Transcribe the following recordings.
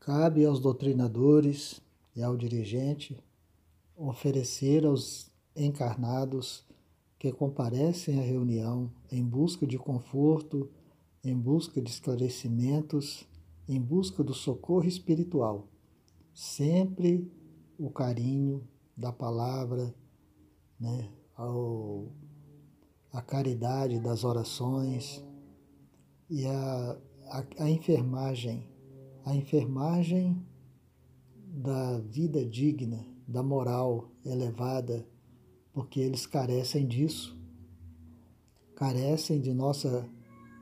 Cabe aos doutrinadores e ao dirigente oferecer aos encarnados que comparecem à reunião em busca de conforto, em busca de esclarecimentos, em busca do socorro espiritual, sempre o carinho da palavra, né, ao, a caridade das orações e a, a, a enfermagem, a enfermagem da vida digna, da moral elevada, porque eles carecem disso, carecem de nossa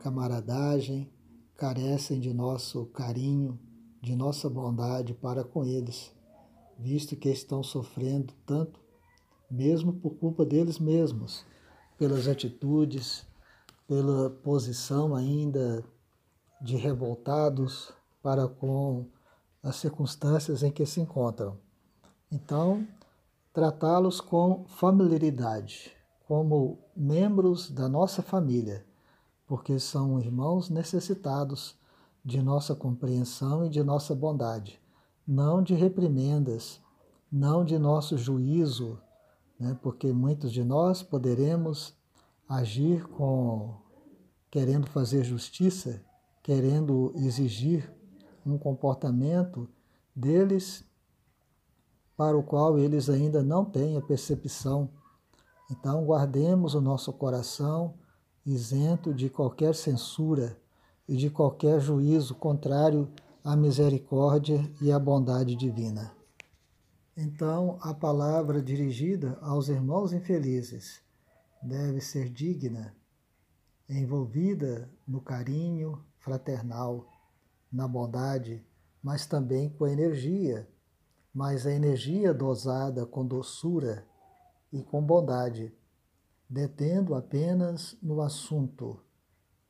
camaradagem, carecem de nosso carinho, de nossa bondade para com eles, visto que estão sofrendo tanto, mesmo por culpa deles mesmos, pelas atitudes, pela posição ainda de revoltados para com as circunstâncias em que se encontram. Então, tratá-los com familiaridade, como membros da nossa família, porque são irmãos necessitados de nossa compreensão e de nossa bondade, não de reprimendas, não de nosso juízo, né? porque muitos de nós poderemos agir com querendo fazer justiça, querendo exigir um comportamento deles para o qual eles ainda não têm a percepção. Então, guardemos o nosso coração isento de qualquer censura e de qualquer juízo contrário à misericórdia e à bondade divina. Então, a palavra dirigida aos irmãos infelizes deve ser digna, envolvida no carinho fraternal, na bondade, mas também com a energia mas a energia dosada com doçura e com bondade, detendo apenas no assunto,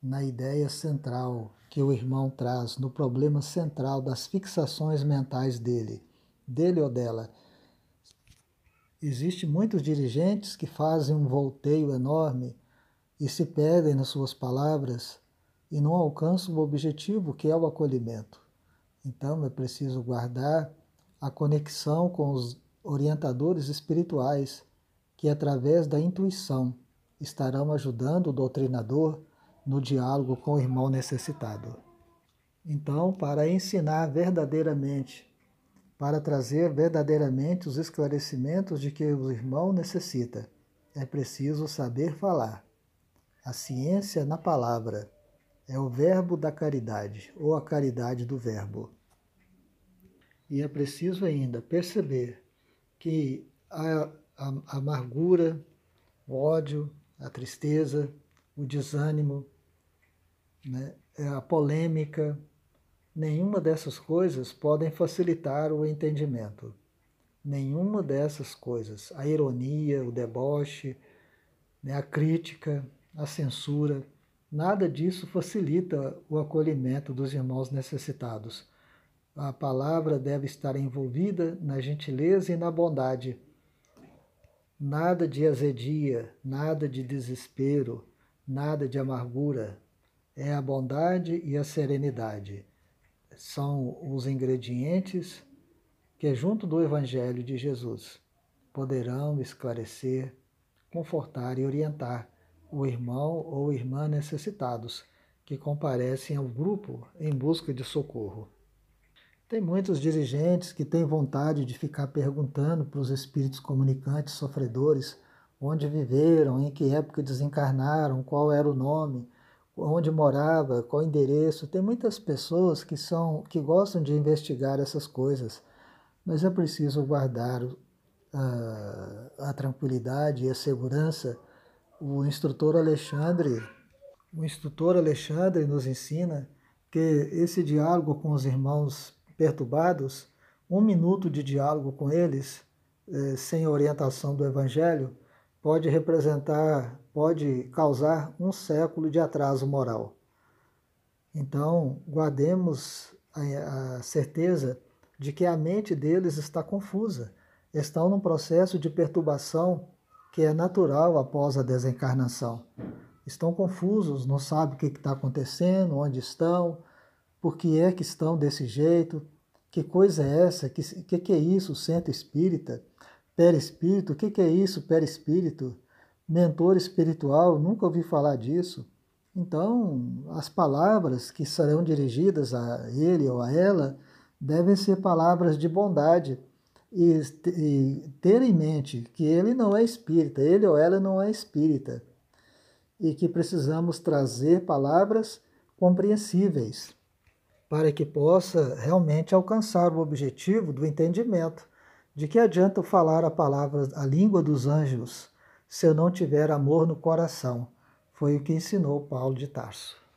na ideia central que o irmão traz, no problema central das fixações mentais dele, dele ou dela. Existem muitos dirigentes que fazem um volteio enorme e se perdem nas suas palavras e não alcançam o objetivo que é o acolhimento. Então é preciso guardar a conexão com os orientadores espirituais que, através da intuição, estarão ajudando o doutrinador no diálogo com o irmão necessitado. Então, para ensinar verdadeiramente, para trazer verdadeiramente os esclarecimentos de que o irmão necessita, é preciso saber falar. A ciência na palavra é o verbo da caridade, ou a caridade do verbo. E é preciso ainda perceber que a, a, a amargura, o ódio, a tristeza, o desânimo, né, é a polêmica, nenhuma dessas coisas podem facilitar o entendimento. Nenhuma dessas coisas, a ironia, o deboche, né, a crítica, a censura, nada disso facilita o acolhimento dos irmãos necessitados a palavra deve estar envolvida na gentileza e na bondade. Nada de azedia, nada de desespero, nada de amargura. É a bondade e a serenidade. São os ingredientes que, junto do Evangelho de Jesus, poderão esclarecer, confortar e orientar o irmão ou irmã necessitados que comparecem ao grupo em busca de socorro. Tem muitos dirigentes que têm vontade de ficar perguntando para os espíritos comunicantes sofredores onde viveram, em que época desencarnaram, qual era o nome, onde morava, qual endereço. Tem muitas pessoas que são que gostam de investigar essas coisas, mas é preciso guardar a, ah, a tranquilidade e a segurança. O instrutor Alexandre, o instrutor Alexandre nos ensina que esse diálogo com os irmãos perturbados, um minuto de diálogo com eles, eh, sem orientação do Evangelho, pode representar, pode causar um século de atraso moral. Então, guardemos a, a certeza de que a mente deles está confusa, estão num processo de perturbação que é natural após a desencarnação. Estão confusos, não sabem o que está acontecendo, onde estão, por que é que estão desse jeito, Que coisa é essa? Que, que, que é isso, centro espírita? Perispírito? O que, que é isso, perispírito? Mentor espiritual? Nunca ouvi falar disso. Então, as palavras que serão dirigidas a ele ou a ela devem ser palavras de bondade e, e ter em mente que ele não é espírita, ele ou ela não é espírita, e que precisamos trazer palavras compreensíveis para que possa realmente alcançar o objetivo do entendimento. De que adianta falar a palavra, a língua dos anjos, se eu não tiver amor no coração? Foi o que ensinou Paulo de Tarso.